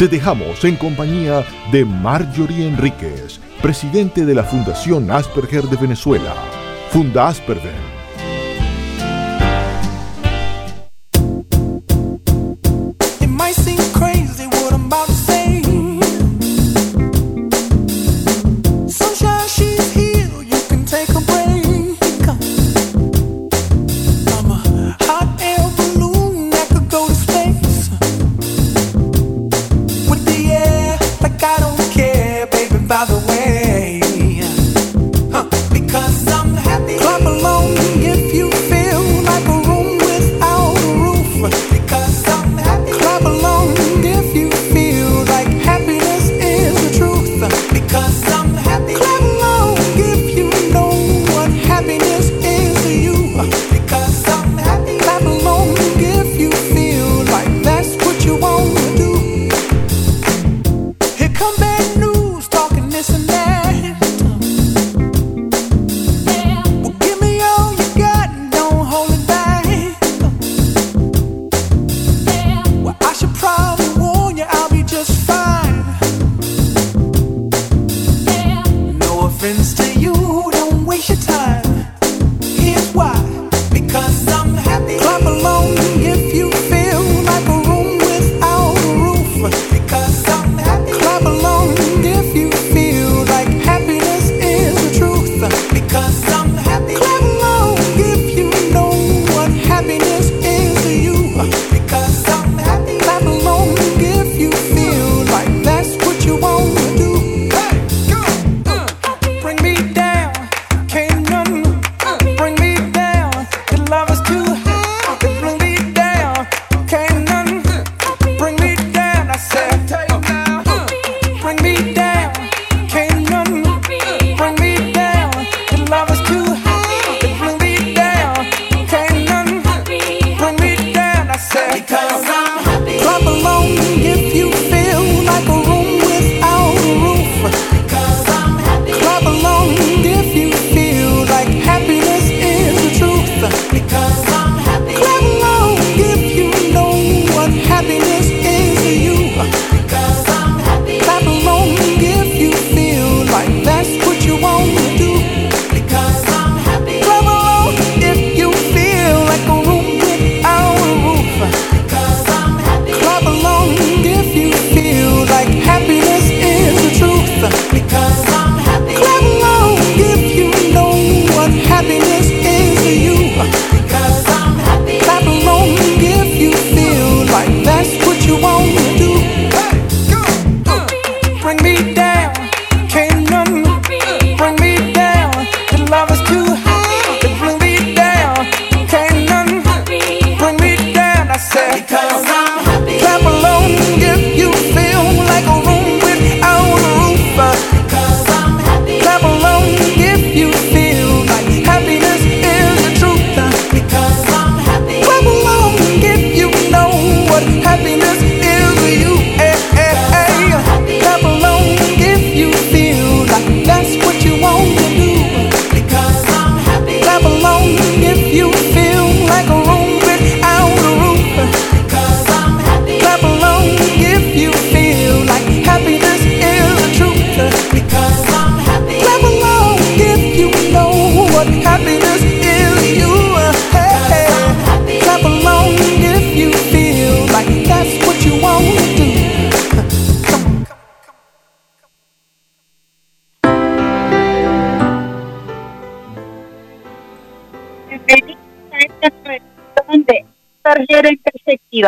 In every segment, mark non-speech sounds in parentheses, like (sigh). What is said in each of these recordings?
Te dejamos en compañía de Marjorie Enríquez, presidente de la Fundación Asperger de Venezuela. Funda Asperger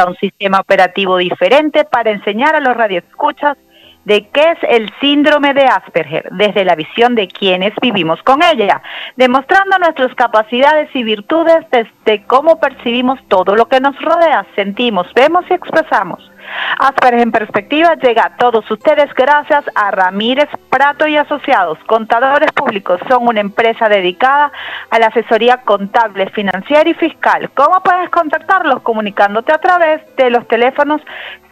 un sistema operativo diferente para enseñar a los radioescuchas de qué es el síndrome de Asperger desde la visión de quienes vivimos con ella, demostrando nuestras capacidades y virtudes desde cómo percibimos todo lo que nos rodea, sentimos, vemos y expresamos. Asperger en Perspectiva llega a todos ustedes gracias a Ramírez Prato y Asociados. Contadores Públicos son una empresa dedicada a la asesoría contable, financiera y fiscal. ¿Cómo puedes contactarlos? Comunicándote a través de los teléfonos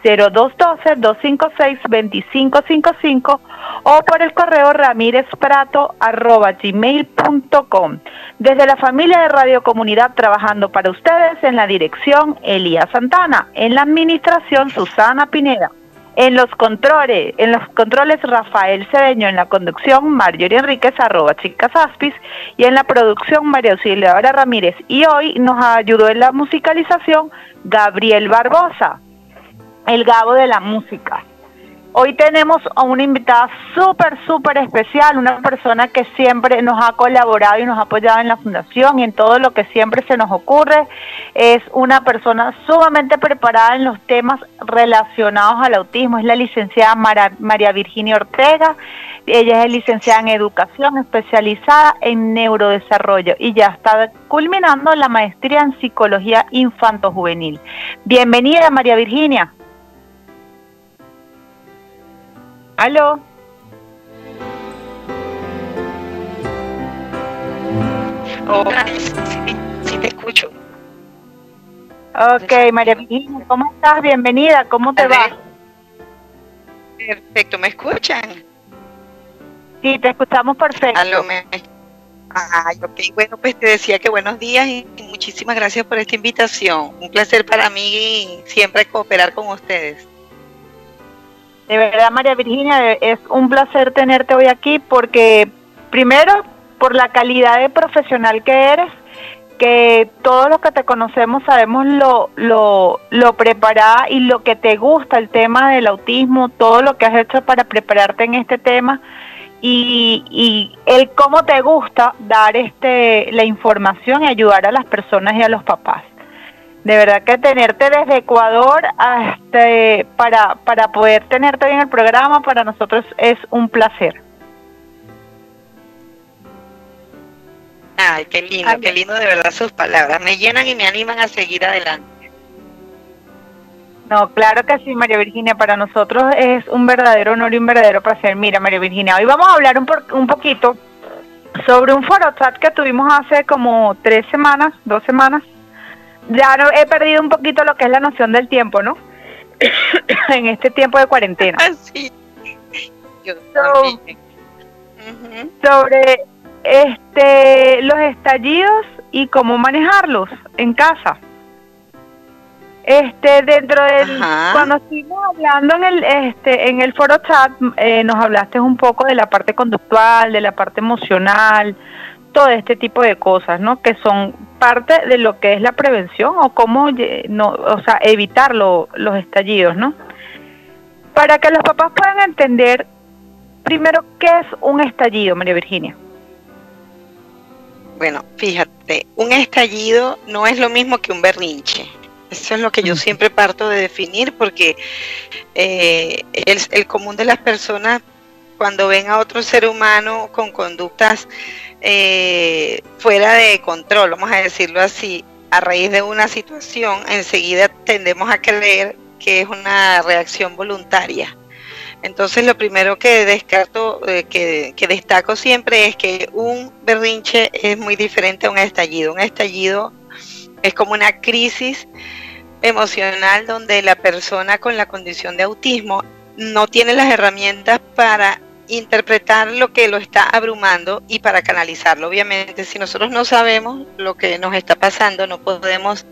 0212-256-2555 o por el correo ramírezprato.gmail.com. Desde la familia de Radio Comunidad trabajando para ustedes en la dirección Elías Santana, en la administración Susana Pineda. En los controles, en los controles Rafael Cedeño, en la conducción Marjorie Enríquez, arroba chicas aspis, y en la producción María Auxiliadora Ramírez. Y hoy nos ayudó en la musicalización Gabriel Barbosa el Gabo de la música. Hoy tenemos a una invitada súper, súper especial, una persona que siempre nos ha colaborado y nos ha apoyado en la fundación y en todo lo que siempre se nos ocurre. Es una persona sumamente preparada en los temas relacionados al autismo. Es la licenciada María Virginia Ortega. Ella es licenciada en educación especializada en neurodesarrollo y ya está culminando la maestría en psicología infanto-juvenil. Bienvenida, María Virginia. ¿Aló? Hola, sí, te escucho. Ok, María Virginia, ¿cómo estás? Bienvenida, ¿cómo te va? Perfecto, ¿me escuchan? Sí, te escuchamos perfecto. Aló, me... Ay, ok, bueno, pues te decía que buenos días y muchísimas gracias por esta invitación. Un placer para mí siempre cooperar con ustedes. De verdad, María Virginia, es un placer tenerte hoy aquí porque, primero, por la calidad de profesional que eres, que todos los que te conocemos sabemos lo, lo, preparada y lo que te gusta el tema del autismo, todo lo que has hecho para prepararte en este tema y, y el cómo te gusta dar este la información y ayudar a las personas y a los papás. De verdad que tenerte desde Ecuador hasta, para, para poder tenerte en el programa para nosotros es un placer. Ay, qué lindo, qué lindo de verdad sus palabras. Me llenan y me animan a seguir adelante. No, claro que sí, María Virginia. Para nosotros es un verdadero honor y un verdadero placer. Mira, María Virginia, hoy vamos a hablar un, un poquito sobre un foro chat que tuvimos hace como tres semanas, dos semanas, ya no, he perdido un poquito lo que es la noción del tiempo, ¿no? (coughs) en este tiempo de cuarentena. (laughs) Sí. Sobre este los estallidos y cómo manejarlos en casa. Este dentro del cuando estuvimos hablando en el este en el foro chat eh, nos hablaste un poco de la parte conductual, de la parte emocional, todo este tipo de cosas, ¿no? Que son parte de lo que es la prevención o cómo no, o sea, evitar los estallidos, ¿no? Para que los papás puedan entender primero qué es un estallido, María Virginia. Bueno, fíjate, un estallido no es lo mismo que un berrinche. Eso es lo que yo (laughs) siempre parto de definir porque eh, el, el común de las personas cuando ven a otro ser humano con conductas eh, fuera de control, vamos a decirlo así, a raíz de una situación, enseguida tendemos a creer que es una reacción voluntaria. Entonces lo primero que descarto, eh, que, que, destaco siempre es que un berrinche es muy diferente a un estallido. Un estallido es como una crisis emocional donde la persona con la condición de autismo no tiene las herramientas para interpretar lo que lo está abrumando y para canalizarlo. Obviamente, si nosotros no sabemos lo que nos está pasando, no podemos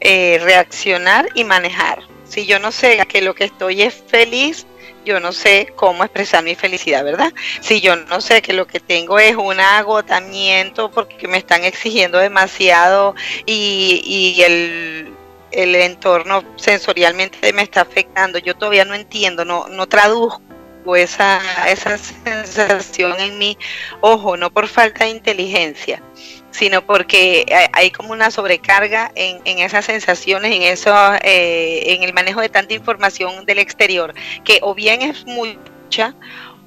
eh, reaccionar y manejar. Si yo no sé que lo que estoy es feliz, yo no sé cómo expresar mi felicidad, ¿verdad? Si yo no sé que lo que tengo es un agotamiento porque me están exigiendo demasiado y, el, el entorno sensorialmente me está afectando, yo todavía no entiendo, no, no traduzco esa, esa sensación en mí, ojo, no por falta de inteligencia, sino porque hay como una sobrecarga en, en esas sensaciones, en eso, eh, en el manejo de tanta información del exterior, que o bien es mucha,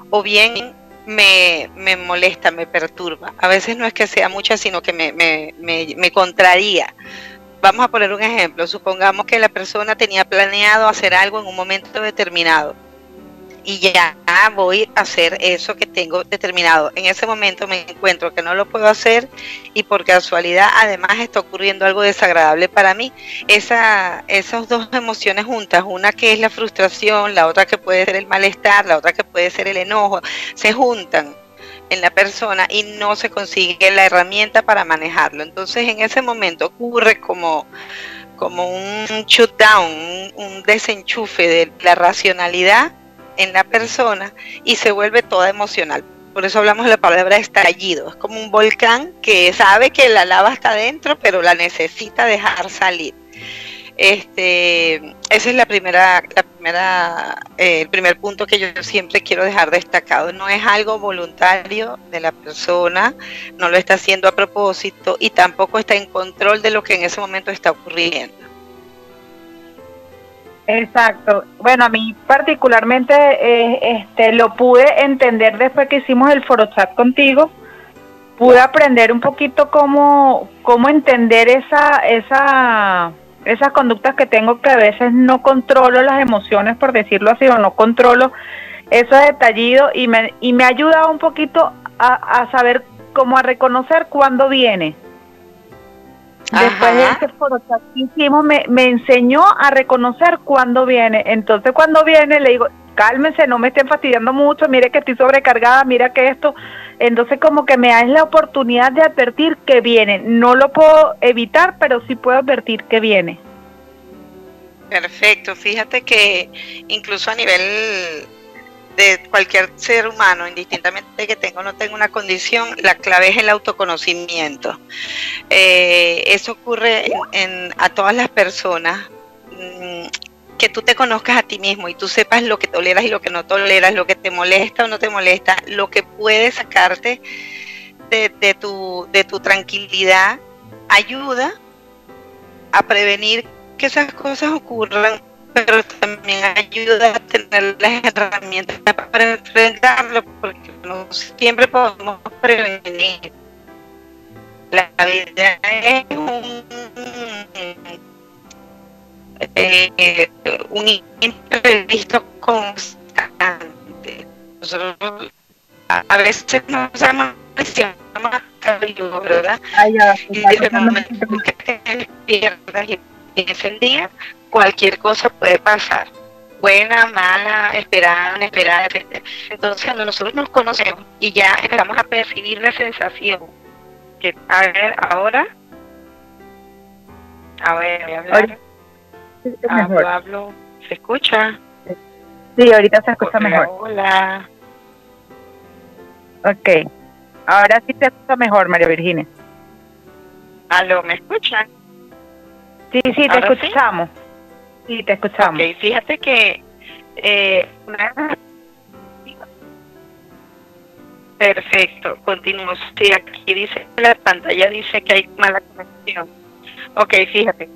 o bien me, me molesta, me perturba. A veces no es que sea mucha, sino que me, me, me, me contraría. Vamos a poner un ejemplo, supongamos que la persona tenía planeado hacer algo en un momento determinado y ya voy a hacer eso que tengo determinado. En ese momento me encuentro que no lo puedo hacer y por casualidad además está ocurriendo algo desagradable para mí. Esa, esas dos emociones juntas, una que es la frustración, la otra que puede ser el malestar, la otra que puede ser el enojo, se juntan en la persona y no se consigue la herramienta para manejarlo. Entonces en ese momento ocurre como, como un shutdown, un, un desenchufe de la racionalidad en la persona y se vuelve toda emocional. Por eso hablamos de la palabra estallido. Es como un volcán que sabe que la lava está dentro, pero la necesita dejar salir. Este, ese es la primera, la primera, eh, el primer punto que yo siempre quiero dejar destacado. No es algo voluntario de la persona, no lo está haciendo a propósito y tampoco está en control de lo que en ese momento está ocurriendo. Exacto. Bueno, a mí particularmente eh, este, lo pude entender después que hicimos el foro chat contigo. Pude aprender un poquito cómo, cómo entender esa, esa, esas conductas que tengo que a veces no controlo las emociones, por decirlo así, o no controlo esos detallidos y me, y me ha ayudado un poquito a, a saber cómo a reconocer cuándo viene Después de ese foro que hicimos, me, me enseñó a reconocer cuándo viene. Entonces, cuando viene, le digo, cálmense, no me estén fastidiando mucho, mire que estoy sobrecargada, mira que esto. Entonces, como que me da la oportunidad de advertir que viene. No lo puedo evitar, pero sí puedo advertir que viene. Perfecto, fíjate que incluso a nivel de cualquier ser humano, indistintamente que tenga o no tenga una condición, la clave es el autoconocimiento. Eh, eso ocurre en, a todas las personas. Mm, que tú te conozcas a ti mismo y tú sepas lo que toleras y lo que no toleras, lo que te molesta o no te molesta, lo que puede sacarte de, de, tu, de tu tranquilidad, ayuda a prevenir que esas cosas ocurran pero también ayuda a tener las herramientas para enfrentarlo, porque no siempre podemos prevenir. La vida es un, eh, un imprevisto constante. Nosotros a veces nos llama más cabello, ¿verdad? y desde el momento que te despiertas y el día, cualquier cosa puede pasar. Buena, mala, esperada, inesperada, etc. Entonces, cuando nosotros nos conocemos y ya empezamos a percibir la sensación, que, a ver, ahora, a ver, voy a hablar. Hablo, hablo, ¿se escucha? Sí, ahorita se escucha mejor. Hola. Ok. Ahora sí se escucha mejor, María Virginia. ¿Aló, me escuchan? Sí, sí, te escuchamos. Sí? Te escuchamos. Ok, fíjate que eh, Perfecto, continúo. Sí, aquí dice, la pantalla dice que hay mala conexión. Ok, fíjate.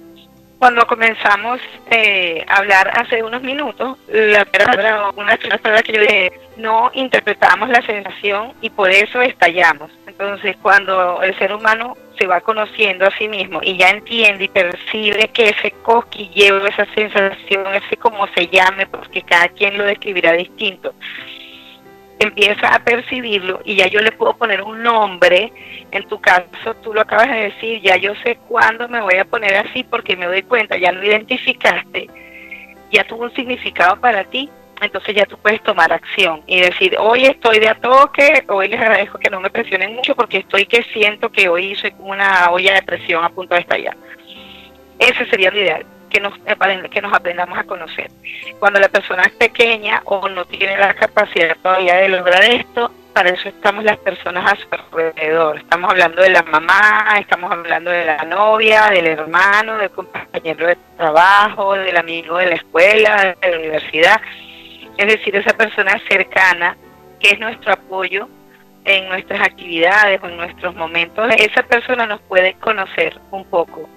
Cuando comenzamos eh, a hablar hace unos minutos, la palabra, una de palabras que yo dije, no interpretamos la sensación y por eso estallamos. Entonces, cuando el ser humano se va conociendo a sí mismo y ya entiende y percibe que ese cosquilleo, esa sensación, ese como se llame, porque cada quien lo describirá distinto, empieza a percibirlo y ya yo le puedo poner un nombre, en tu caso tú lo acabas de decir, ya yo sé cuándo me voy a poner así porque me doy cuenta, ya lo identificaste, ya tuvo un significado para ti entonces ya tú puedes tomar acción y decir, hoy estoy de a toque, hoy les agradezco que no me presionen mucho porque estoy que siento que hoy soy como una olla de presión a punto de estallar. Ese sería lo ideal, que nos, que nos aprendamos a conocer. Cuando la persona es pequeña o no tiene la capacidad todavía de lograr esto, para eso estamos las personas a su alrededor. Estamos hablando de la mamá, estamos hablando de la novia, del hermano, del compañero de trabajo, del amigo de la escuela, de la universidad es decir, esa persona cercana que es nuestro apoyo en nuestras actividades o en nuestros momentos, esa persona nos puede conocer un poco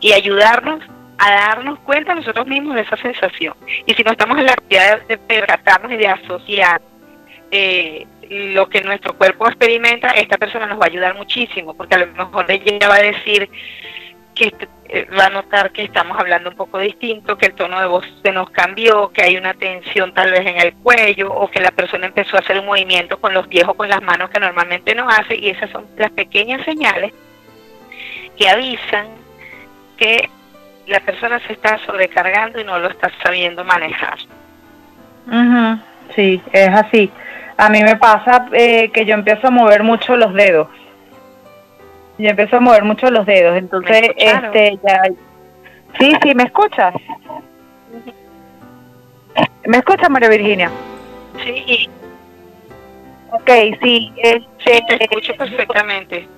y ayudarnos a darnos cuenta nosotros mismos de esa sensación. Y si no estamos en la actividad de percatarnos y de asociar eh, lo que nuestro cuerpo experimenta, esta persona nos va a ayudar muchísimo, porque a lo mejor ella va a decir que eh, va a notar que estamos hablando un poco distinto, que el tono de voz se nos cambió, que hay una tensión tal vez en el cuello o que la persona empezó a hacer un movimiento con los pies o con las manos que normalmente no hace y esas son las pequeñas señales que avisan que la persona se está sobrecargando y no lo está sabiendo manejar. Sí, es así. A mí me pasa eh, que yo empiezo a mover mucho los dedos. Yo empiezo a mover mucho los dedos, entonces este ya Sí, sí, ¿me escuchas? ¿Me escuchas, María Virginia? Sí. Ok, sí. Este, sí, te escucho perfectamente.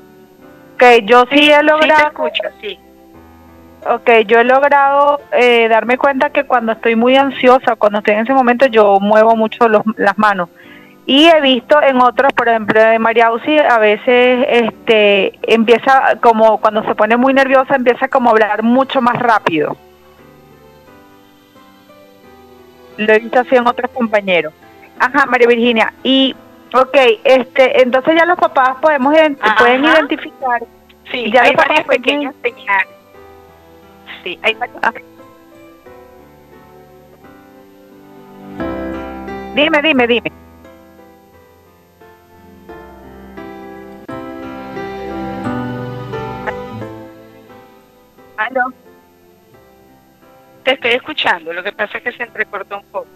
Ok, yo sí, he logrado... Sí, te sí. Ok, yo he logrado eh, darme cuenta que cuando estoy muy ansiosa, cuando estoy en ese momento, yo muevo mucho los, las manos. Y he visto en otros, por ejemplo, de María Uzi, a veces este, empieza como cuando se pone muy nerviosa, empieza como a hablar mucho más rápido. Lo he visto así en otros compañeros. Ajá, María Virginia. Y, ok, este, entonces ya los papás podemos pueden identificar. Sí, ya hay varias pequeñas señales. Sí, hay varias. Ah. Dime, dime, dime. Te estoy escuchando, lo que pasa es que se entrecortó un poco.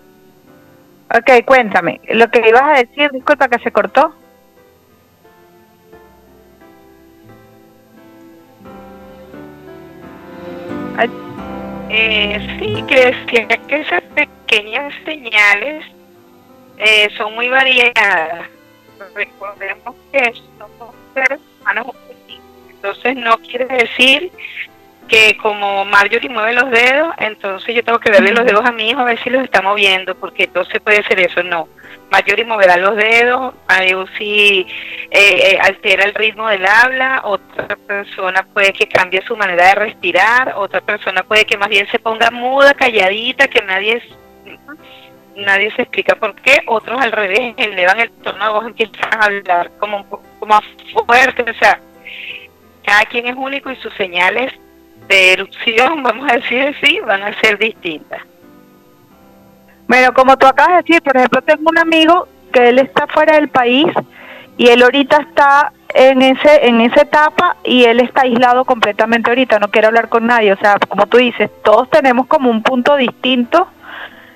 Ok, cuéntame, lo que ibas a decir, disculpa que se cortó. Eh, sí, que que esas pequeñas señales eh, son muy variadas. Recordemos que somos seres humanos entonces no quiere decir que como Marjorie mueve los dedos, entonces yo tengo que verle los dedos a mi hijo a ver si los está moviendo, porque entonces puede ser eso, no. Marjorie moverá los dedos, si eh, eh, altera el ritmo del habla, otra persona puede que cambie su manera de respirar, otra persona puede que más bien se ponga muda, calladita, que nadie nadie se explica por qué, otros al revés, elevan el tono de voz, empiezan a hablar como un poco más fuerte, o sea, cada quien es único y sus señales de erupción, (laughs) vamos a decir así, van a ser distintas. Bueno, como tú acabas de decir, por ejemplo, tengo un amigo que él está fuera del país y él ahorita está en ese en esa etapa y él está aislado completamente ahorita, no quiere hablar con nadie, o sea, como tú dices, todos tenemos como un punto distinto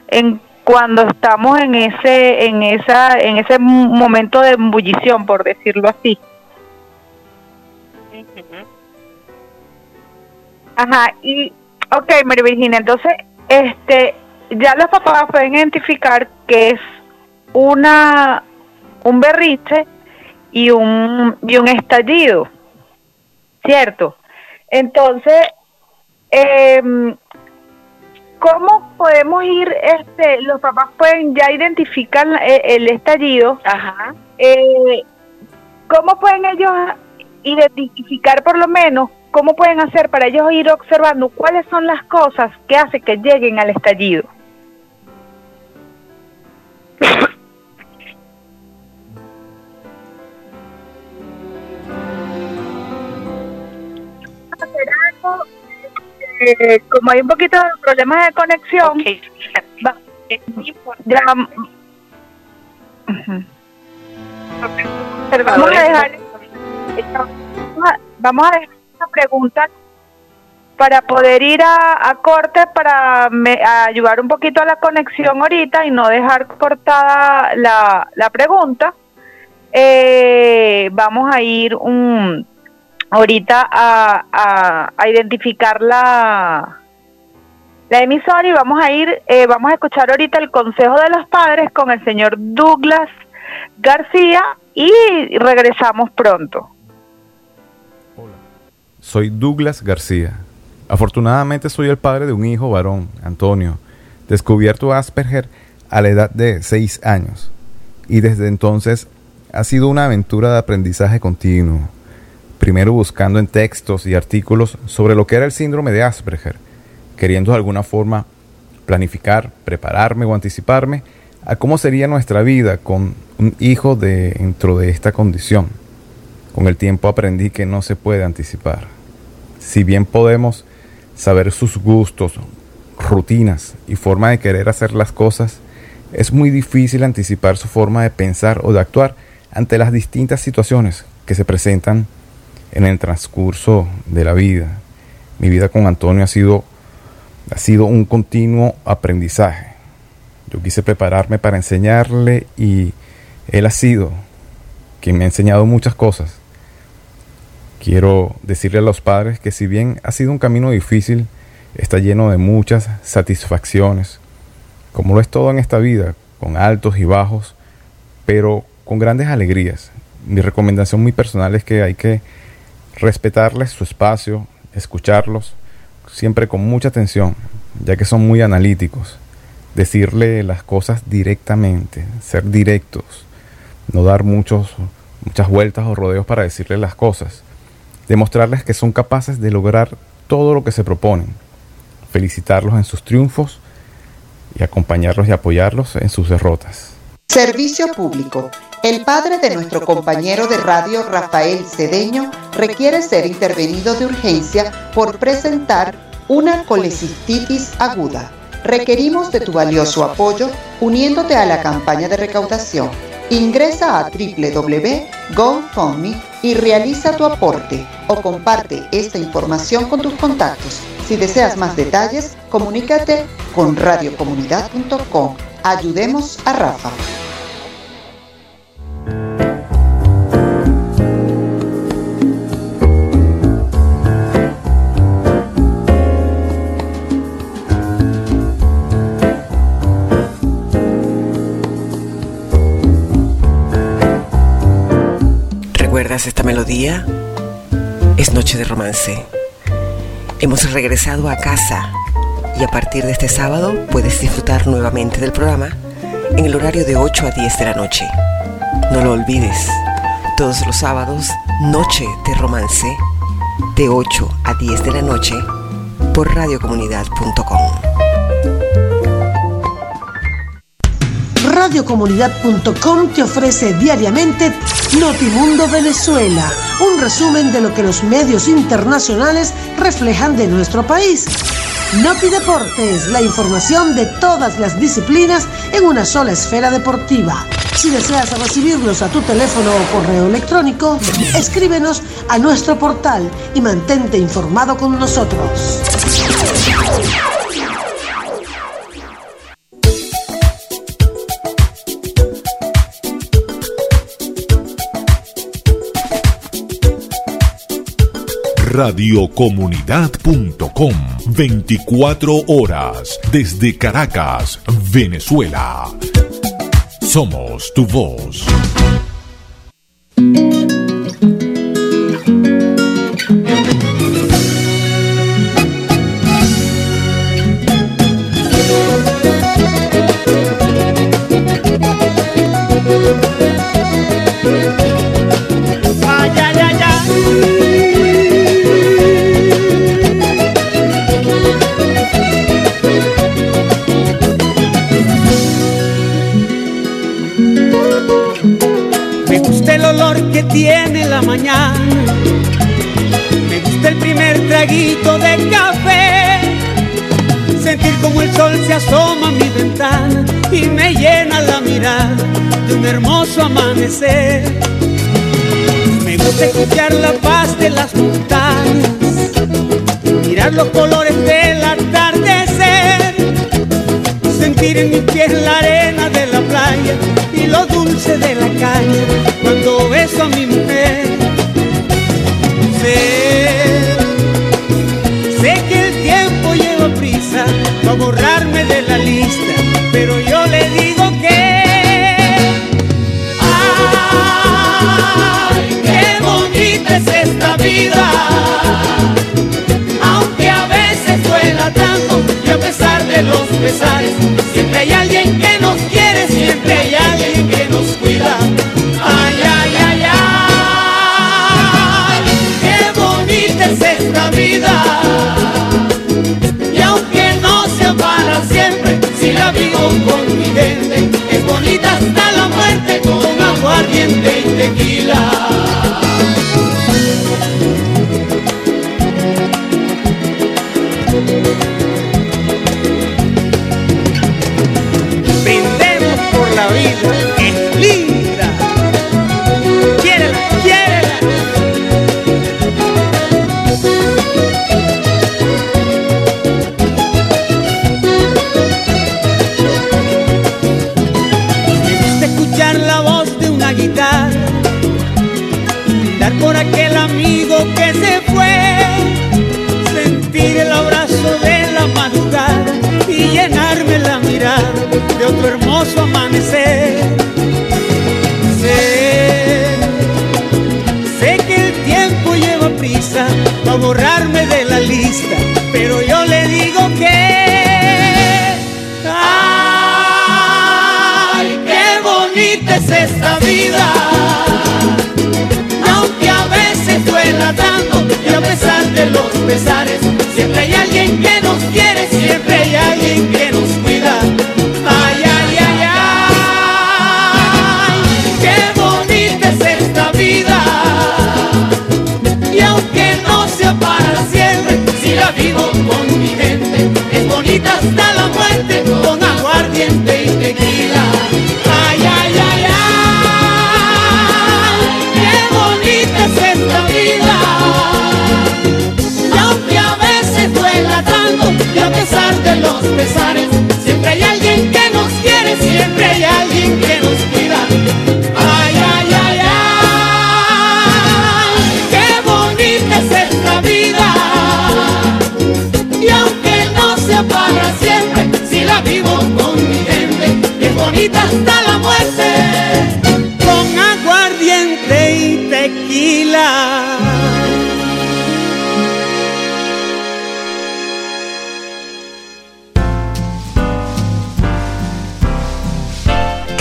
en cuando estamos en ese en esa en ese momento de embullición, por decirlo así. Ajá, y, ok, María Virginia, entonces, este, ya los papás pueden identificar que es una, un berriche y un, y un estallido, ¿cierto? Entonces, eh, ¿cómo podemos ir, este, los papás pueden ya identificar el, estallido? Ajá. Eh, ¿Cómo pueden ellos identificar por lo menos ¿cómo pueden hacer para ellos ir observando cuáles son las cosas que hacen que lleguen al estallido? Eh, como hay un poquito de problemas de conexión, vamos a dejar vamos a dejar una pregunta para poder ir a, corte para ayudar un poquito a la conexión ahorita y no dejar cortada la, la pregunta. Eh, vamos a ir un, ahorita a, a, identificar la, la emisora y vamos a ir, eh, vamos a escuchar ahorita el consejo de los padres con el señor Douglas García y regresamos pronto. Soy Douglas García. Afortunadamente soy el padre de un hijo varón, Antonio, descubierto Asperger a la edad de 6 años. Y desde entonces ha sido una aventura de aprendizaje continuo. Primero buscando en textos y artículos sobre lo que era el síndrome de Asperger, queriendo de alguna forma planificar, prepararme o anticiparme a cómo sería nuestra vida con un hijo dentro de esta condición. Con el tiempo aprendí que no se puede anticipar. Si bien podemos saber sus gustos, rutinas y forma de querer hacer las cosas, es muy difícil anticipar su forma de pensar o de actuar ante las distintas situaciones que se presentan en el transcurso de la vida. Mi vida con Antonio ha sido, ha sido un continuo aprendizaje. Yo quise prepararme para enseñarle y él ha sido quien me ha enseñado muchas cosas. Quiero decirle a los padres que si bien ha sido un camino difícil, está lleno de muchas satisfacciones, como lo es todo en esta vida, con altos y bajos, pero con grandes alegrías. Mi recomendación muy personal es que hay que respetarles su espacio, escucharlos, siempre con mucha atención, ya que son muy analíticos. Decirle las cosas directamente, ser directos, no dar muchos, muchas vueltas o rodeos para decirles las cosas. Demostrarles que son capaces de lograr todo lo que se proponen. Felicitarlos en sus triunfos y acompañarlos y apoyarlos en sus derrotas. Servicio público. El padre de nuestro compañero de radio Rafael Cedeño requiere ser intervenido de urgencia por presentar una colecistitis aguda. Requerimos de tu valioso apoyo uniéndote a la campaña de recaudación. Ingresa a www.gofundme y realiza tu aporte o comparte esta información con tus contactos. Si deseas más detalles, comunícate con radiocomunidad.com. Ayudemos a Rafa. ¿Recuerdas esta melodía? Es Noche de Romance. Hemos regresado a casa y a partir de este sábado puedes disfrutar nuevamente del programa en el horario de 8 a 10 de la noche. No lo olvides, todos los sábados, Noche de Romance, de 8 a 10 de la noche, por radiocomunidad.com. Radiocomunidad.com te ofrece diariamente Notimundo Venezuela, un resumen de lo que los medios internacionales reflejan de nuestro país. Noti Deportes, la información de todas las disciplinas en una sola esfera deportiva. Si deseas recibirlos a tu teléfono o correo electrónico, escríbenos a nuestro portal y mantente informado con nosotros. radiocomunidad.com 24 horas desde Caracas, Venezuela. Somos tu voz. Me gusta el primer traguito de café. Sentir como el sol se asoma a mi ventana y me llena la mirada de un hermoso amanecer. Me gusta escuchar la paz de las montañas, mirar los colores del atardecer, sentir en mis pies la arena de la playa y lo dulce de la caña vida! Aunque a veces duela tanto y a pesar de los pesares, siempre hay alguien que nos quiere, siempre hay alguien que nos cuida. Ay, ay, ay, ay, qué bonita es esta vida. Y aunque no sea para siempre, si la vivo con mi gente, es bonita hasta la muerte con aguardiente y tequila. Bonita es esta vida! Aunque a veces duela tanto, y a pesar de los pesares, siempre hay alguien que nos quiere, siempre hay de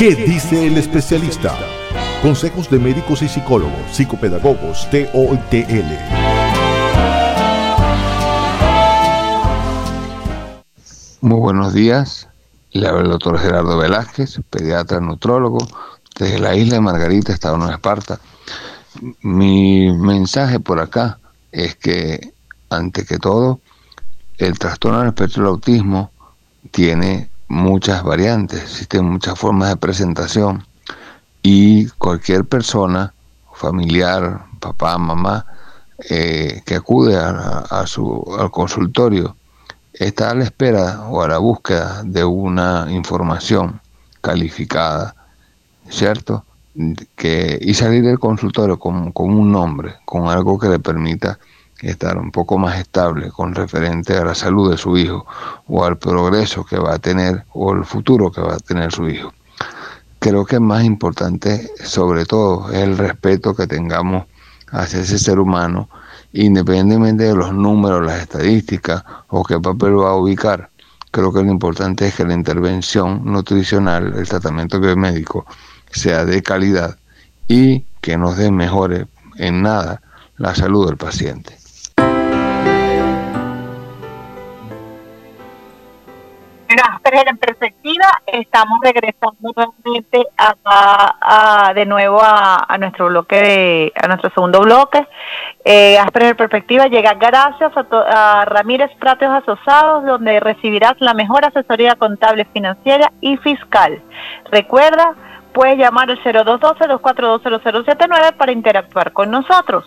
¿Qué dice el especialista? Consejos de médicos y psicólogos, psicopedagogos, TOTL. Muy buenos días. Le habla el doctor Gerardo Velázquez, pediatra nutrólogo, desde la isla de Margarita, Estado de Esparta. Mi mensaje por acá es que, ante que todo, el trastorno del espectro del autismo tiene muchas variantes, existen muchas formas de presentación y cualquier persona, familiar, papá, mamá, eh, que acude a, su, al consultorio está a la espera o a la búsqueda de una información calificada, ¿cierto? Que, y salir del consultorio con, con un nombre, con algo que le permita estar un poco más estable con referente a la salud de su hijo o al progreso que va a tener o el futuro que va a tener su hijo. Creo que más importante, sobre todo, es el respeto que tengamos hacia ese ser humano independientemente de los números, las estadísticas o qué papel va a ubicar. Creo que lo importante es que la intervención nutricional, el tratamiento biomédico, sea de calidad y que nos mejore en nada la salud del paciente. Asperger en perspectiva, estamos regresando nuevamente a, a- de nuevo a, nuestro bloque, de, a nuestro segundo bloque. Eh, Asperger en perspectiva llega gracias a, to- Ramírez Pratos Asociados, donde recibirás la mejor asesoría contable, financiera y fiscal. Recuerda, puedes llamar al 0212-2420079 para interactuar con nosotros.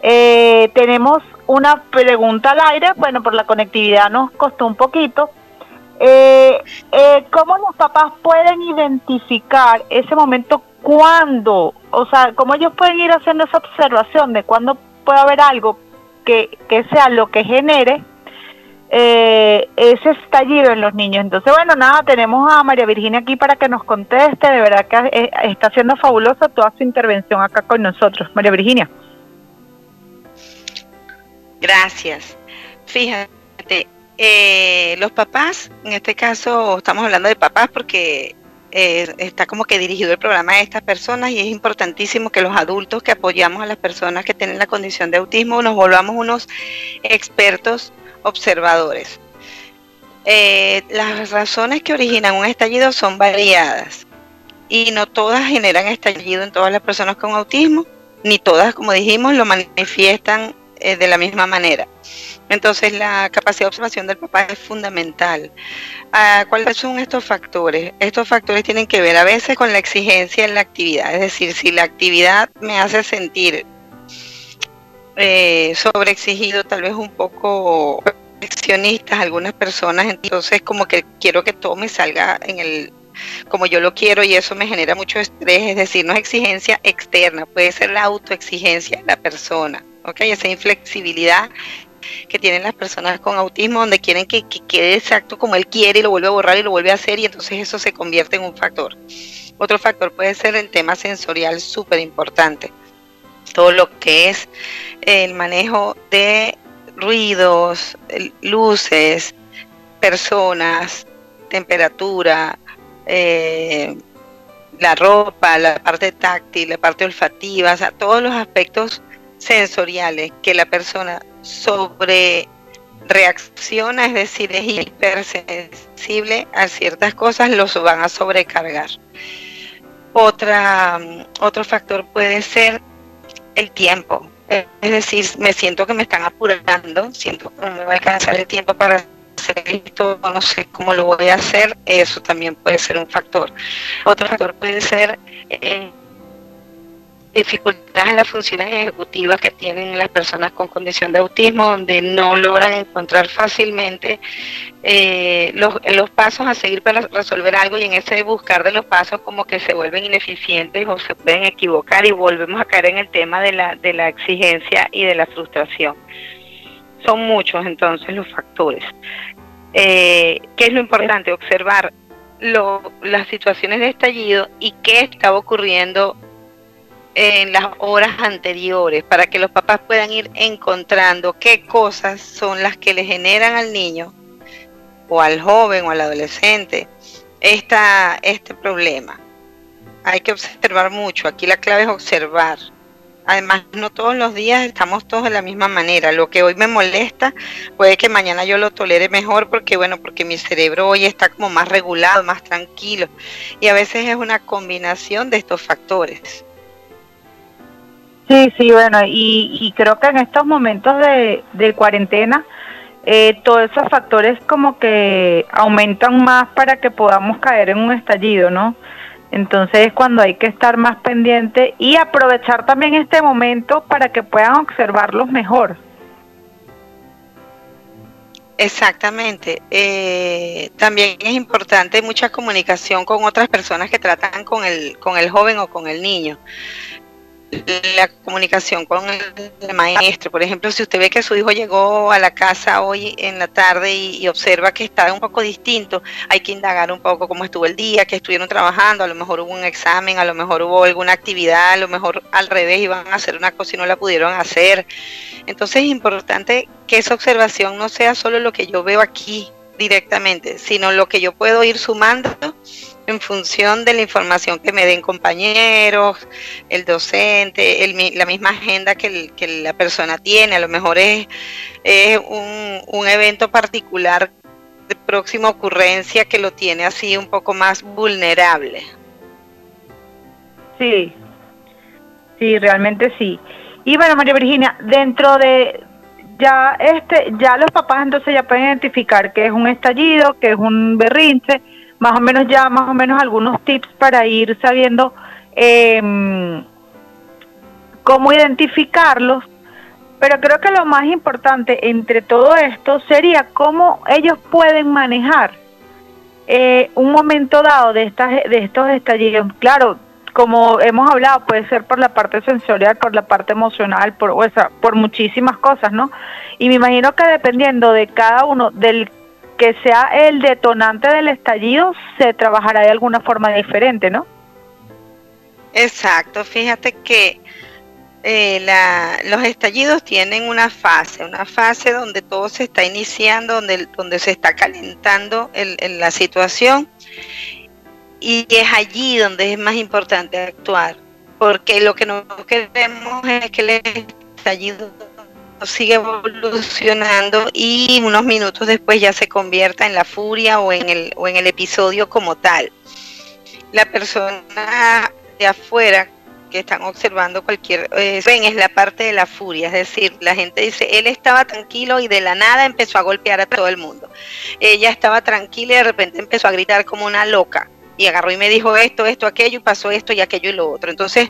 Eh, tenemos una pregunta al aire, bueno, por la conectividad nos costó un poquito. Eh, eh, ¿Cómo los papás pueden identificar ese momento cuando, o sea, cómo ellos pueden ir haciendo esa observación de cuándo puede haber algo que, que sea lo que genere eh, ese estallido en los niños? Entonces, bueno, nada, tenemos a María Virginia aquí para que nos conteste, de verdad que eh, está siendo fabulosa toda su intervención acá con nosotros. María Virginia. Gracias. Fíjate, eh, los papás, en este caso estamos hablando de papás porque eh, está como que dirigido el programa a estas personas y es importantísimo que los adultos que apoyamos a las personas que tienen la condición de autismo nos volvamos unos expertos observadores. Eh, las razones que originan un estallido son variadas y no todas generan estallido en todas las personas con autismo, ni todas, como dijimos, lo manifiestan eh, de la misma manera. Entonces la capacidad de observación del papá es fundamental. Ah, ¿Cuáles son estos factores? Estos factores tienen que ver a veces con la exigencia en la actividad, es decir, si la actividad me hace sentir eh, sobreexigido, tal vez un poco perfeccionistas algunas personas, entonces como que quiero que todo me salga en el como yo lo quiero y eso me genera mucho estrés, es decir, no es exigencia externa, puede ser la autoexigencia de la persona, ¿ok? Esa inflexibilidad que tienen las personas con autismo, donde quieren que, que quede exacto como él quiere y lo vuelve a borrar y lo vuelve a hacer y entonces eso se convierte en un factor. Otro factor puede ser el tema sensorial súper importante. Todo lo que es el manejo de ruidos, luces, personas, temperatura, eh, la ropa, la parte táctil, la parte olfativa, o sea, todos los aspectos sensoriales que la persona sobre reacciona, es decir, es hipersensible a ciertas cosas, los van a sobrecargar. Otra, otro factor puede ser el tiempo. Es decir, me siento que me están apurando, siento que no me va a alcanzar el tiempo para hacer esto, no sé cómo lo voy a hacer, eso también puede ser un factor. Otro factor puede ser eh, dificultades en las funciones ejecutivas que tienen las personas con condición de autismo, donde no logran encontrar fácilmente eh, los, los, pasos a seguir para resolver algo y en ese buscar de los pasos como que se vuelven ineficientes o se pueden equivocar y volvemos a caer en el tema de la, de la exigencia y de la frustración. Son muchos entonces los factores. Eh, ¿Qué es lo importante? Observar lo, las situaciones de estallido y qué estaba ocurriendo en las horas anteriores para que los papás puedan ir encontrando qué cosas son las que le generan al niño o al joven o al adolescente esta, este problema. Hay que observar mucho, aquí la clave es observar. Además, no todos los días estamos todos de la misma manera. Lo que hoy me molesta, puede que mañana yo lo tolere mejor porque, bueno, porque mi cerebro hoy está como más regulado, más tranquilo. Y a veces es una combinación de estos factores. Sí, sí, bueno, y, creo que en estos momentos de, cuarentena, eh, todos esos factores como que aumentan más para que podamos caer en un estallido, ¿no? Entonces es cuando hay que estar más pendiente y aprovechar también este momento para que puedan observarlos mejor. Exactamente. Eh, también es importante mucha comunicación con otras personas que tratan con el, con el joven o con el niño la comunicación con el, maestro. Por ejemplo, si usted ve que su hijo llegó a la casa hoy en la tarde y, observa que está un poco distinto, hay que indagar un poco cómo estuvo el día, que estuvieron trabajando, a lo mejor hubo un examen, a lo mejor hubo alguna actividad, a lo mejor al revés iban a hacer una cosa y no la pudieron hacer. Entonces es importante que esa observación no sea solo lo que yo veo aquí directamente, sino lo que yo puedo ir sumando en función de la información que me den compañeros, el docente, la misma agenda que, la persona tiene. A lo mejor es, un, evento particular de próxima ocurrencia que lo tiene así un poco más vulnerable. Sí, sí, realmente sí. Y bueno, María Virginia, dentro de ya este, ya los papás entonces ya pueden identificar que es un estallido, que es un berrinche, más o menos ya más o menos algunos tips para ir sabiendo em, cómo identificarlos. Pero creo que lo más importante entre todo esto sería cómo ellos pueden manejar eh, un momento dado de, estas, de estos estallidos. Claro, como hemos hablado, puede ser por la parte sensorial, por la parte emocional, por, o sea, por muchísimas cosas, ¿no? Y me imagino que dependiendo de cada uno, del que sea el detonante del estallido, se trabajará de alguna forma diferente, ¿no? Exacto, fíjate que eh, los estallidos tienen una fase, una fase donde todo se está iniciando, donde, donde se está calentando la situación y es allí donde es más importante actuar, porque lo que no queremos es que el estallido sigue evolucionando y unos minutos después ya se convierta en la furia o en el, o en el episodio como tal. La persona de afuera que están observando cualquier eh, es la parte de la furia, es decir, la gente dice, él estaba tranquilo y de la nada empezó a golpear a todo el mundo. Ella estaba tranquila y de repente empezó a gritar como una loca y agarró y me dijo esto, esto, aquello y pasó esto y aquello y lo otro. Entonces,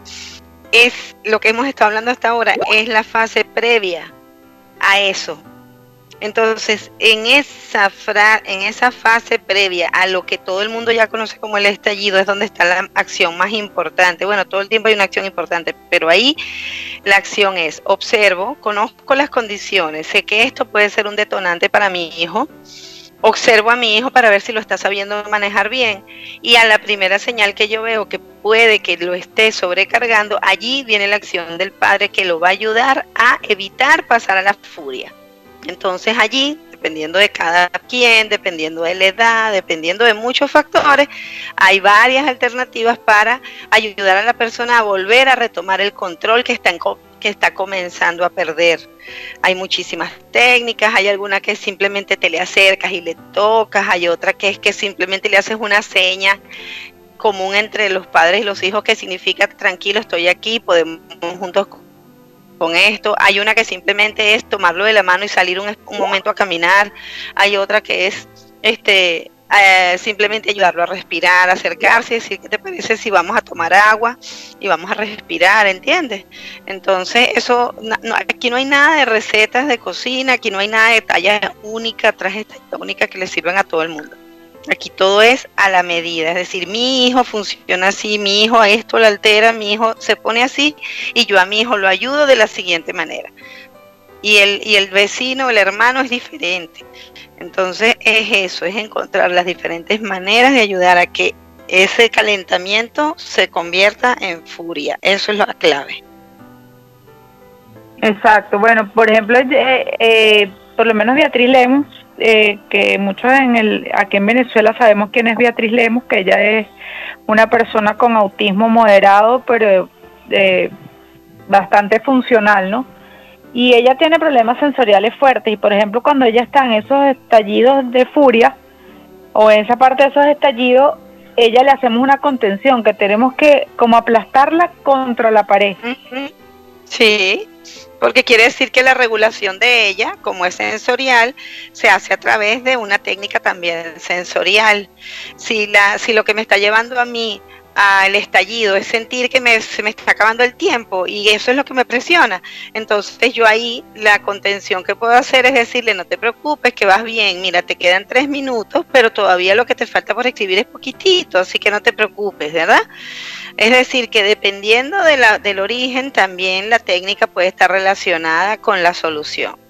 es lo que hemos estado hablando hasta ahora, es la fase previa a eso. Entonces, en esa, fra en esa fase previa a lo que todo el mundo ya conoce como el estallido, es donde está la acción más importante. Bueno, todo el tiempo hay una acción importante, pero ahí la acción es, observo, conozco las condiciones, sé que esto puede ser un detonante para mi hijo, observo a mi hijo para ver si lo está sabiendo manejar bien y a la primera señal que yo veo que puede que lo esté sobrecargando, allí viene la acción del padre que lo va a ayudar a evitar pasar a la furia. Entonces allí, dependiendo de cada quien, dependiendo de la edad, dependiendo de muchos factores, hay varias alternativas para ayudar a la persona a volver a retomar el control que está en que está comenzando a perder. Hay muchísimas técnicas, hay alguna que simplemente te le acercas y le tocas, hay otra que es que simplemente le haces una seña común entre los padres y los hijos que significa tranquilo, estoy aquí, podemos juntos con esto. Hay una que simplemente es tomarlo de la mano y salir un, un momento a caminar. Hay otra que es este eh, simplemente ayudarlo a respirar, acercarse, decir qué te parece si vamos a tomar agua y vamos a respirar, ¿entiendes? Entonces, eso, aquí no hay nada de recetas de cocina, aquí no hay nada de talla única, trajes talla única que le sirvan a todo el mundo. Aquí todo es a la medida, es decir, mi hijo funciona así, mi hijo a esto lo altera, mi hijo se pone así y yo a mi hijo lo ayudo de la siguiente manera. Y el, y el vecino, el hermano es diferente. Entonces es eso, es encontrar las diferentes maneras de ayudar a que ese calentamiento se convierta en furia. Eso es la clave. Exacto. Bueno, por ejemplo, eh, eh, por lo menos Beatriz Lemos, eh, que muchos en el, aquí en Venezuela sabemos quién es Beatriz Lemos, que ella es una persona con autismo moderado, pero bastante funcional, ¿no? Y ella tiene problemas sensoriales fuertes y por ejemplo cuando ella está en esos estallidos de furia o en esa parte de esos estallidos, ella le hacemos una contención que tenemos que como aplastarla contra la pared. Sí, porque quiere decir que la regulación de ella, como es sensorial, se hace a través de una técnica también sensorial. Si la si lo que me está llevando a mí al estallido, es sentir que me, se me está acabando el tiempo y eso es lo que me presiona. Entonces yo ahí la contención que puedo hacer es decirle, no te preocupes, que vas bien, mira, te quedan tres minutos, pero todavía lo que te falta por escribir es poquitito, así que no te preocupes, ¿verdad? Es decir, que dependiendo de la, del origen, también la técnica puede estar relacionada con la solución.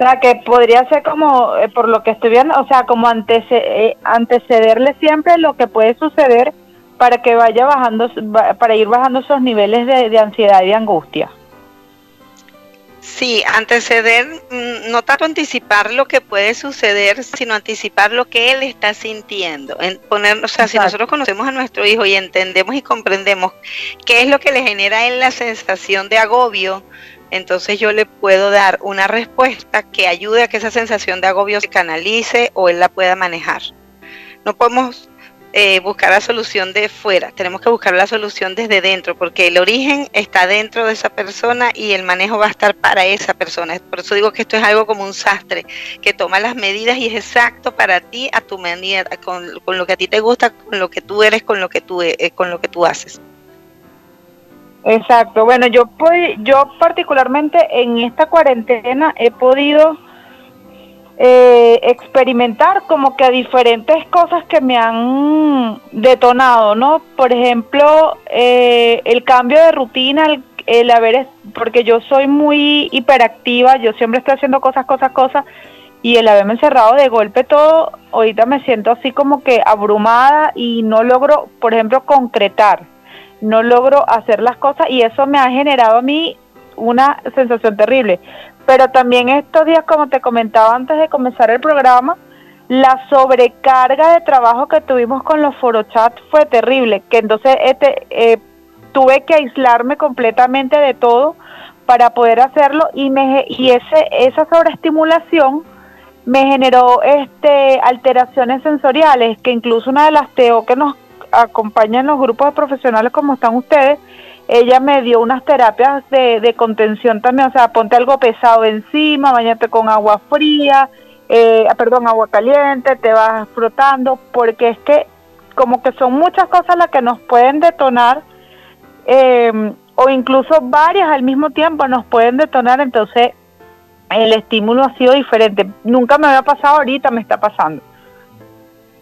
O sea, que podría ser como, eh, por lo que estoy viendo, o sea, como eh, antecederle siempre lo que puede suceder para que vaya bajando, para ir bajando esos niveles de, ansiedad y de angustia. Sí, anteceder, mm, no tanto anticipar lo que puede suceder, sino anticipar lo que él está sintiendo. En poner, o sea, si nosotros conocemos a nuestro hijo y entendemos y comprendemos qué es lo que le genera a él la sensación de agobio, entonces yo le puedo dar una respuesta que ayude a que esa sensación de agobio se canalice o él la pueda manejar. No podemos eh, buscar la solución de fuera, tenemos que buscar la solución desde dentro, porque el origen está dentro de esa persona y el manejo va a estar para esa persona. Por eso digo que esto es algo como un sastre, que toma las medidas y es exacto para ti, a tu manera, con, lo que a ti te gusta, con lo que tú eres, con lo que tú, eh, con lo que tú haces. Exacto, bueno, yo, yo particularmente en esta cuarentena he podido eh, experimentar como que diferentes cosas que me han detonado, ¿no? Por ejemplo, eh, el cambio de rutina, el, el haber, porque yo soy muy hiperactiva, yo siempre estoy haciendo cosas, cosas, cosas, y el haberme encerrado de golpe todo, ahorita me siento así como que abrumada y no logro, por ejemplo, concretar no logro hacer las cosas y eso me ha generado a mí una sensación terrible. Pero también estos días, como te comentaba antes de comenzar el programa, la sobrecarga de trabajo que tuvimos con los forochats fue terrible, que entonces este, eh, tuve que aislarme completamente de todo para poder hacerlo y me y ese esa sobreestimulación me generó este alteraciones sensoriales que incluso una de las TO que nos acompaña en los grupos de profesionales como están ustedes, ella me dio unas terapias de, contención también, o sea, ponte algo pesado encima, bañate con agua fría, eh, perdón, agua caliente, te vas frotando, porque es que como que son muchas cosas las que nos pueden detonar, eh, o incluso varias al mismo tiempo nos pueden detonar, entonces el estímulo ha sido diferente. Nunca me había pasado ahorita, me está pasando.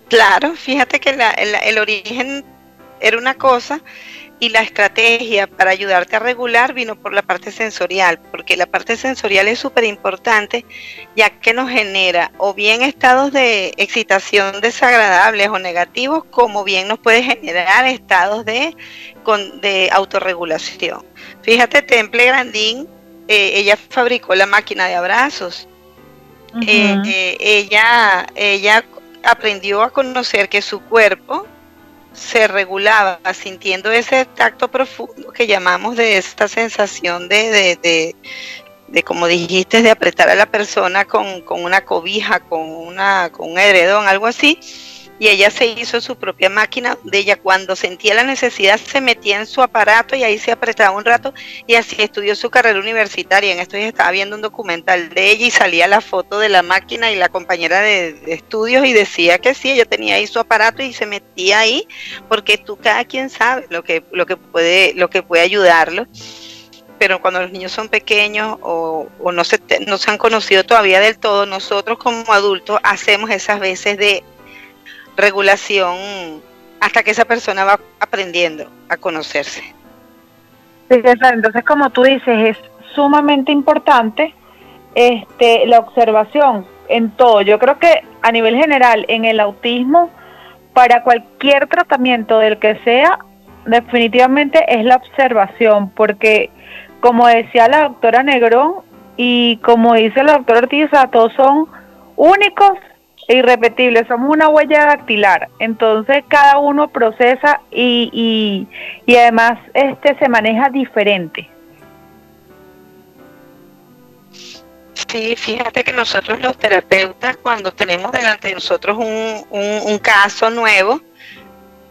Claro, fíjate que el origen era una cosa y la estrategia para ayudarte a regular vino por la parte sensorial, porque la parte sensorial es súper importante ya que nos genera o bien estados de excitación desagradables o negativos, como bien nos puede generar estados de, de autorregulación. Fíjate, Temple Grandín, eh, ella fabricó la máquina de abrazos. Eh, eh, ella, ella aprendió a conocer que su cuerpo se regulaba sintiendo ese tacto profundo que llamamos de esta sensación de, de, de, como dijiste, de apretar a la persona con, con, una cobija, con, una, con un edredón, algo así y ella se hizo su propia máquina de ella cuando sentía la necesidad se metía en su aparato y ahí se apretaba un rato y así estudió su carrera universitaria. En esto ya estaba viendo un documental de ella y salía la foto de la máquina y la compañera de, estudios y decía que sí, ella tenía ahí su aparato y se metía ahí porque tú cada quien sabe lo que, lo que puede, lo que puede ayudarlo pero cuando los niños son pequeños o, o, no, se, no se han conocido todavía del todo, nosotros como adultos hacemos esas veces de regulación hasta que esa persona va aprendiendo a conocerse. entonces como tú dices, es sumamente importante este, la observación en todo. Yo creo que a nivel general, en el autismo, para cualquier tratamiento del que sea, definitivamente es la observación, porque como decía la doctora Negrón y como dice la doctora Ortiz, todos son únicos irrepetible, somos una huella dactilar, entonces cada uno procesa y, y, además este se maneja diferente. Sí, fíjate que nosotros los terapeutas cuando tenemos delante de nosotros un, un, caso nuevo,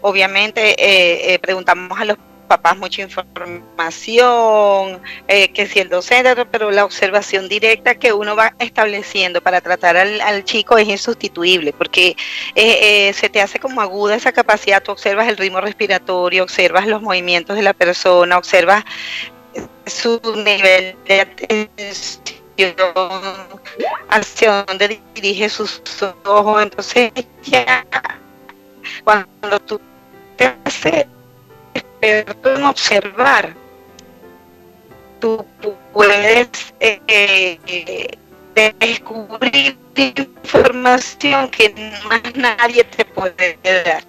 obviamente eh, eh, preguntamos a los papás mucha información, eh, que si el docente, pero la observación directa que uno va estableciendo para tratar al, chico es insustituible, porque eh, eh, se te hace como aguda esa capacidad, tú observas el ritmo respiratorio, observas los movimientos de la persona, observas su nivel de atención, hacia dónde dirige sus ojos, entonces ya cuando tú te haces experto en observar, tú puedes eh, descubrir información que más nadie te puede dar.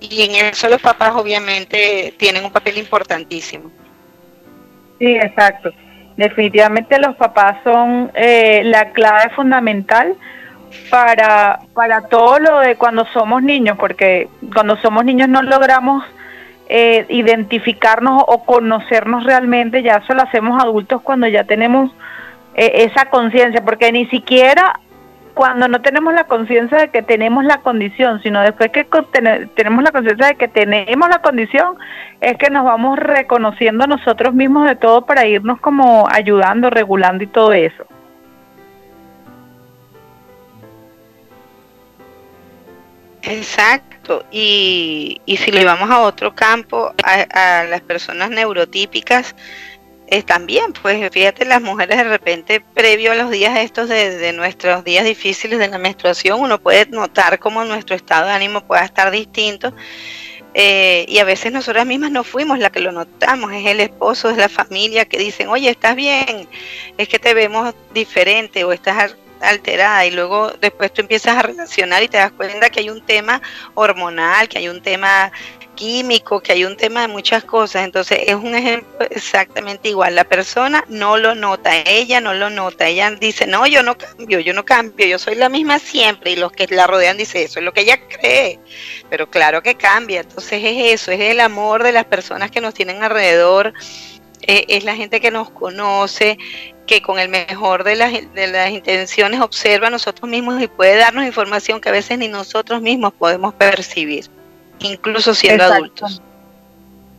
Y en eso los papás obviamente tienen un papel importantísimo. Sí, exacto. Definitivamente los papás son eh, la clave fundamental para, para todo lo de cuando somos niños, porque cuando somos niños no logramos eh, identificarnos o conocernos realmente, ya eso lo hacemos adultos cuando ya tenemos eh, esa conciencia, porque ni siquiera cuando no tenemos la conciencia de que tenemos la condición, sino después que tenemos la conciencia de que tenemos la condición, es que nos vamos reconociendo nosotros mismos de todo para irnos como ayudando, regulando y todo eso. Exacto, y, y si le vamos a otro campo, a, las personas neurotípicas, es también, pues fíjate, las mujeres de repente, previo a los días estos de, nuestros días difíciles de la menstruación, uno puede notar cómo nuestro estado de ánimo pueda estar distinto. Eh, y a veces nosotras mismas no fuimos la que lo notamos, es el esposo, es la familia que dicen, oye, estás bien, es que te vemos diferente o estás alterada y luego después tú empiezas a relacionar y te das cuenta que hay un tema hormonal, que hay un tema químico, que hay un tema de muchas cosas. Entonces es un ejemplo exactamente igual. La persona no lo nota, ella no lo nota. Ella dice, no, yo no cambio, yo no cambio, yo soy la misma siempre. Y los que la rodean dicen, eso es lo que ella cree. Pero claro que cambia. Entonces es eso, es el amor de las personas que nos tienen alrededor. Es la gente que nos conoce, que con el mejor de las, de las intenciones observa a nosotros mismos y puede darnos información que a veces ni nosotros mismos podemos percibir, incluso siendo adultos.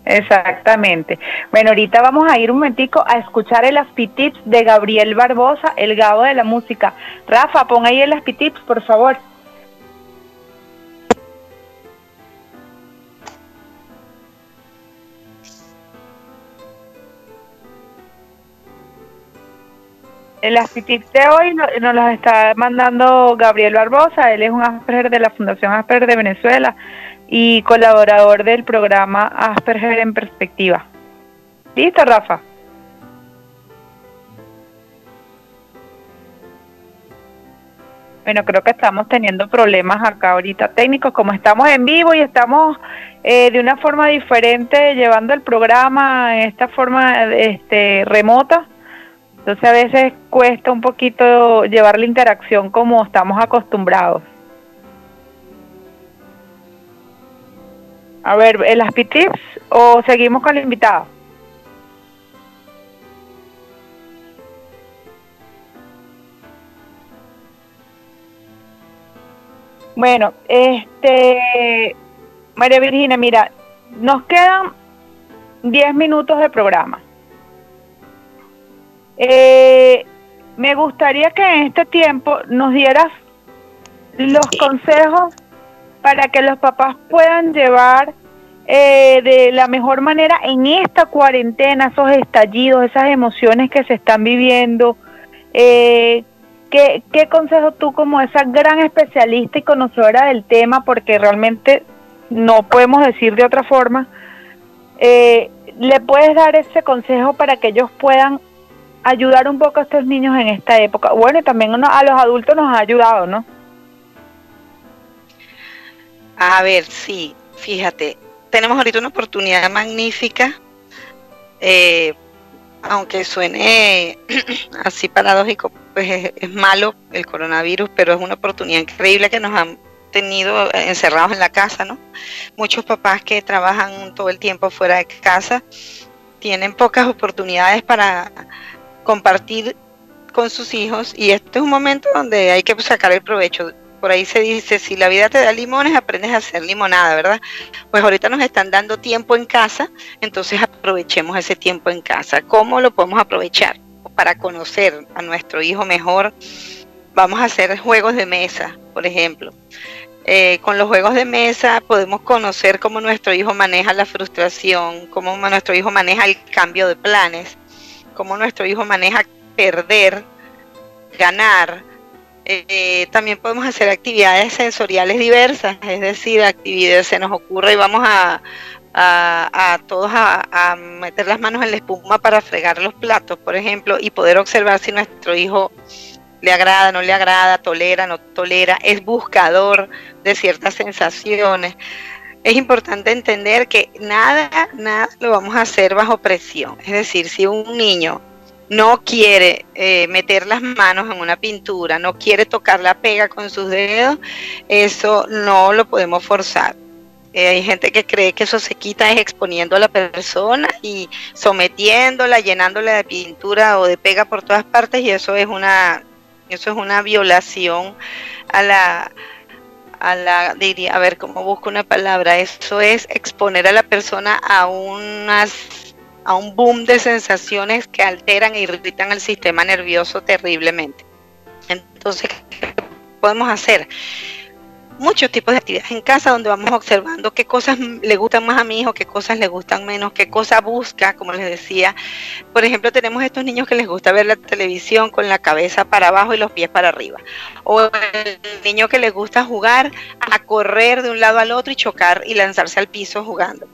Exactamente. Bueno, ahorita vamos a ir un momentico a escuchar el Aspitips de Gabriel Barbosa, el gabo de la música. Rafa, pon ahí el Aspitips, por favor. Las tips de hoy nos las está mandando Gabriel Barbosa, él es un Asperger de la Fundación Asperger de Venezuela y colaborador del programa Asperger en Perspectiva. ¿Listo, Rafa? Bueno, creo que estamos teniendo problemas acá ahorita técnicos, como estamos en vivo y estamos eh, de una forma diferente llevando el programa en esta forma este, remota. Entonces a veces cuesta un poquito llevar la interacción como estamos acostumbrados. A ver, ¿el Aspitips o seguimos con el invitado? Bueno, este, María Virginia, mira, nos quedan 10 minutos de programa. Eh, me gustaría que en este tiempo nos dieras los consejos para que los papás puedan llevar eh, de la mejor manera en esta cuarentena esos estallidos, esas emociones que se están viviendo. Eh, ¿qué, ¿Qué consejo tú como esa gran especialista y conocedora del tema, porque realmente no podemos decir de otra forma, eh, le puedes dar ese consejo para que ellos puedan ayudar un poco a estos niños en esta época? Bueno, también a los adultos nos ha ayudado, ¿no? A ver, sí, fíjate, tenemos ahorita una oportunidad magnífica, eh, aunque suene (clears throat) así paradójico, pues es, malo el coronavirus, pero es una oportunidad increíble que nos han tenido encerrados en la casa, ¿no? Muchos papás que trabajan todo el tiempo fuera de casa tienen pocas oportunidades para compartir con sus hijos y este es un momento donde hay que sacar el provecho por ahí se dice, si la vida te da limones, aprendes a hacer limonada, ¿verdad? Pues ahorita nos están dando tiempo en casa, entonces aprovechemos ese tiempo en casa. ¿Cómo lo podemos aprovechar? Para conocer a nuestro hijo mejor, vamos a hacer juegos de mesa, por ejemplo. Eh, con los juegos de mesa podemos conocer cómo nuestro hijo maneja la frustración, cómo nuestro hijo maneja el cambio de planes, cómo nuestro hijo maneja perder, ganar, eh, también podemos hacer actividades sensoriales diversas, es decir, actividades se nos ocurre y vamos a, a, todos a, meter las manos en la espuma para fregar los platos, por ejemplo, y poder observar si nuestro hijo le agrada, no le agrada, tolera, no tolera, es buscador de ciertas sensaciones. Es importante entender que nada, nada lo vamos a hacer bajo presión. Es decir, si un niño no quiere eh, meter las manos en una pintura, no quiere tocar la pega con sus dedos, eso no lo podemos forzar. Eh, hay gente que cree que eso se quita es exponiendo a la persona y sometiéndola, llenándola de pintura o de pega por todas partes y eso es una eso es una violación a la a la diría, a ver cómo busco una palabra, eso es exponer a la persona a unas a un boom de sensaciones que alteran e irritan el sistema nervioso terriblemente. Entonces, ¿qué podemos hacer? Muchos tipos de actividades en casa donde vamos observando qué cosas le gustan más a mi hijo, qué cosas le gustan menos, qué cosas busca, como les decía. Por ejemplo, tenemos estos niños que les gusta ver la televisión con la cabeza para abajo y los pies para arriba. O el niño que les gusta jugar a correr de un lado al otro y chocar y lanzarse al piso jugando.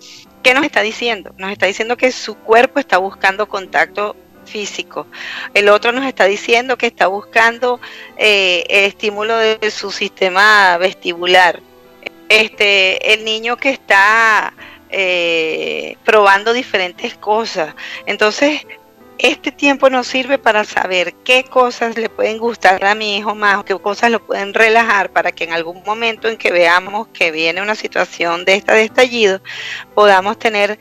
¿Qué nos está diciendo? Nos está diciendo que su cuerpo está buscando contacto físico. El otro nos está diciendo que está buscando eh, el estímulo de su sistema vestibular. Este, el niño que está eh, probando diferentes cosas. Entonces, este tiempo nos sirve para saber qué cosas le pueden gustar a mi hijo más, qué cosas lo pueden relajar para que en algún momento en que veamos que viene una situación de esta de estallido, podamos tener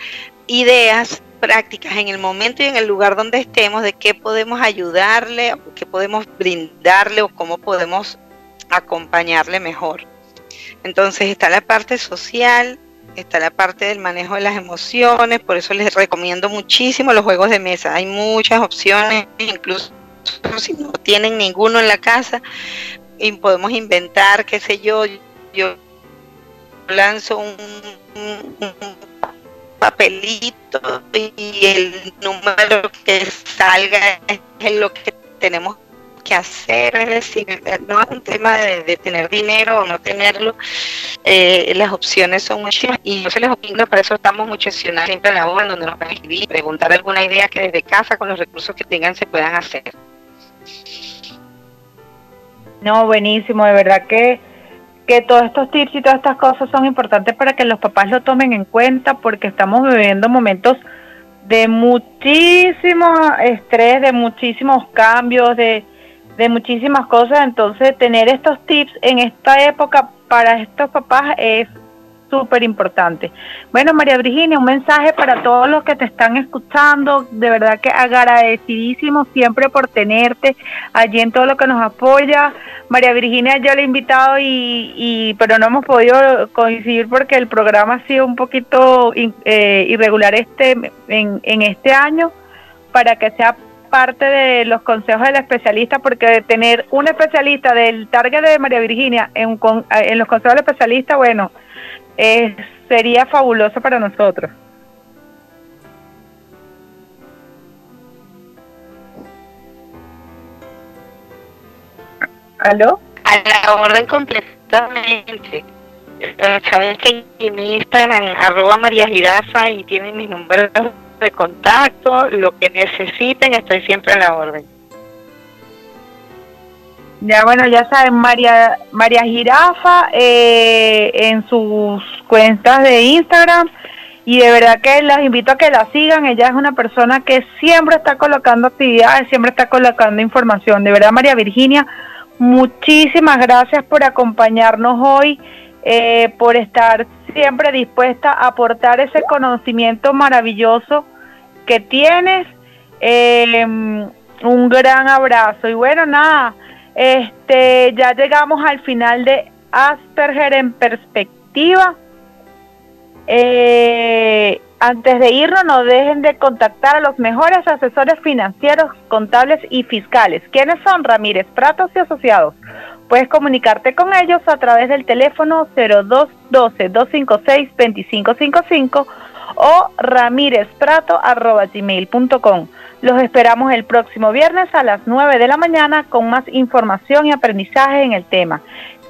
ideas prácticas en el momento y en el lugar donde estemos de qué podemos ayudarle, qué podemos brindarle o cómo podemos acompañarle mejor. Entonces está la parte social, está la parte del manejo de las emociones, por eso les recomiendo muchísimo los juegos de mesa. Hay muchas opciones, incluso si no tienen ninguno en la casa, y podemos inventar, qué sé yo, yo lanzo un, papelito y el número que salga es lo que tenemos que hacer, es decir, no es un tema de, tener dinero o no tenerlo, eh, las opciones son muchísimas y yo se les opino, para eso estamos mucho siempre en la web donde nos van a escribir, preguntar alguna idea que desde casa con los recursos que tengan se puedan hacer. No, buenísimo, de verdad que, que todos estos tips y todas estas cosas son importantes para que los papás lo tomen en cuenta porque estamos viviendo momentos de muchísimo estrés, de muchísimos cambios, de, de muchísimas cosas, entonces tener estos tips en esta época para estos papás es súper importante. Bueno, María Virginia, un mensaje para todos los que te están escuchando, de verdad que agradecidísimo siempre por tenerte allí en todo lo que nos apoya. María Virginia yo le he invitado y, y pero no hemos podido coincidir porque el programa ha sido un poquito eh, irregular este en, en este año para que sea parte de los consejos del especialista, porque tener un especialista del target de María Virginia en, en los consejos del especialista, bueno, eh, sería fabuloso para nosotros. ¿Aló? A la orden completamente. Eh, saben que en Instagram, arroba María Girafa, y tienen mis números de contacto, lo que necesiten, estoy siempre a la orden. Ya bueno, ya saben, María, María Girafa eh, en sus cuentas de Instagram y de verdad que los invito a que la sigan. Ella es una persona que siempre está colocando actividades, siempre está colocando información. De verdad, María Virginia, muchísimas gracias por acompañarnos hoy, eh, por estar siempre dispuesta a aportar ese conocimiento maravilloso que tienes. Eh, un gran abrazo y bueno, nada este, ya llegamos al final de Asperger en perspectiva. Eh, antes de irnos, no dejen de contactar a los mejores asesores financieros, contables y fiscales. ¿Quiénes son? Ramírez Pratos y Asociados. Puedes comunicarte con ellos a través del teléfono 0212-256-2555 o ramírezprato.gmail.com. Los esperamos el próximo viernes a las 9 de la mañana con más información y aprendizaje en el tema.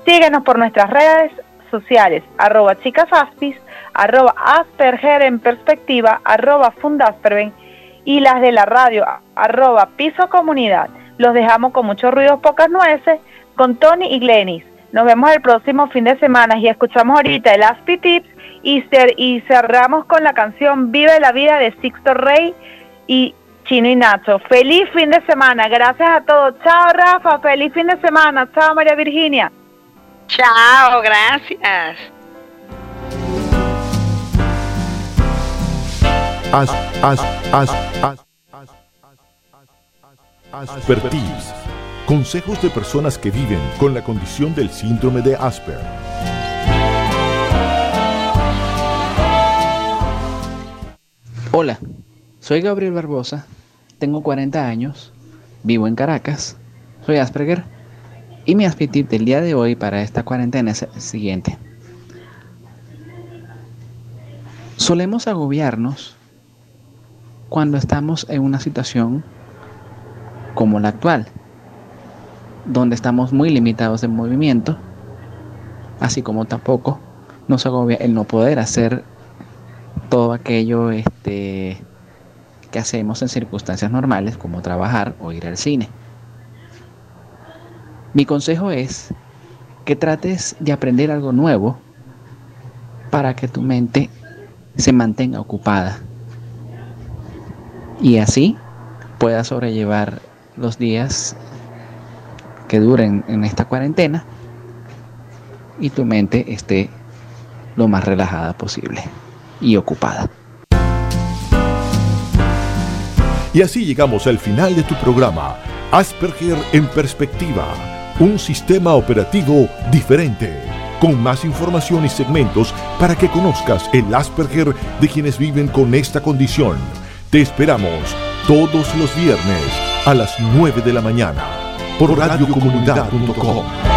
Síguenos por nuestras redes sociales, arroba chicasaspis, arroba asperger en perspectiva, arroba fundasperven y las de la radio, arroba piso comunidad. Los dejamos con mucho ruido, pocas nueces, con Tony y Glenis. Nos vemos el próximo fin de semana y escuchamos ahorita el Aspi Tips y, y cerramos con la canción Vive la vida de Sixto Rey y Chino y Nacho. Feliz fin de semana. Gracias a todos. Chao, Rafa. Feliz fin de semana. Chao, María Virginia. Chao, gracias. As, as, as, Aspertips. Consejos de personas que viven con la condición del síndrome de Asper. Hola, soy Gabriel Barbosa tengo 40 años, vivo en Caracas, soy Asperger y mi aspecto del día de hoy para esta cuarentena es el siguiente. Solemos agobiarnos cuando estamos en una situación como la actual, donde estamos muy limitados en movimiento, así como tampoco nos agobia el no poder hacer todo aquello este, hacemos en circunstancias normales como trabajar o ir al cine. Mi consejo es que trates de aprender algo nuevo para que tu mente se mantenga ocupada y así puedas sobrellevar los días que duren en esta cuarentena y tu mente esté lo más relajada posible y ocupada. Y así llegamos al final de tu programa, Asperger en perspectiva, un sistema operativo diferente, con más información y segmentos para que conozcas el Asperger de quienes viven con esta condición. Te esperamos todos los viernes a las 9 de la mañana por radiocomunidad.com.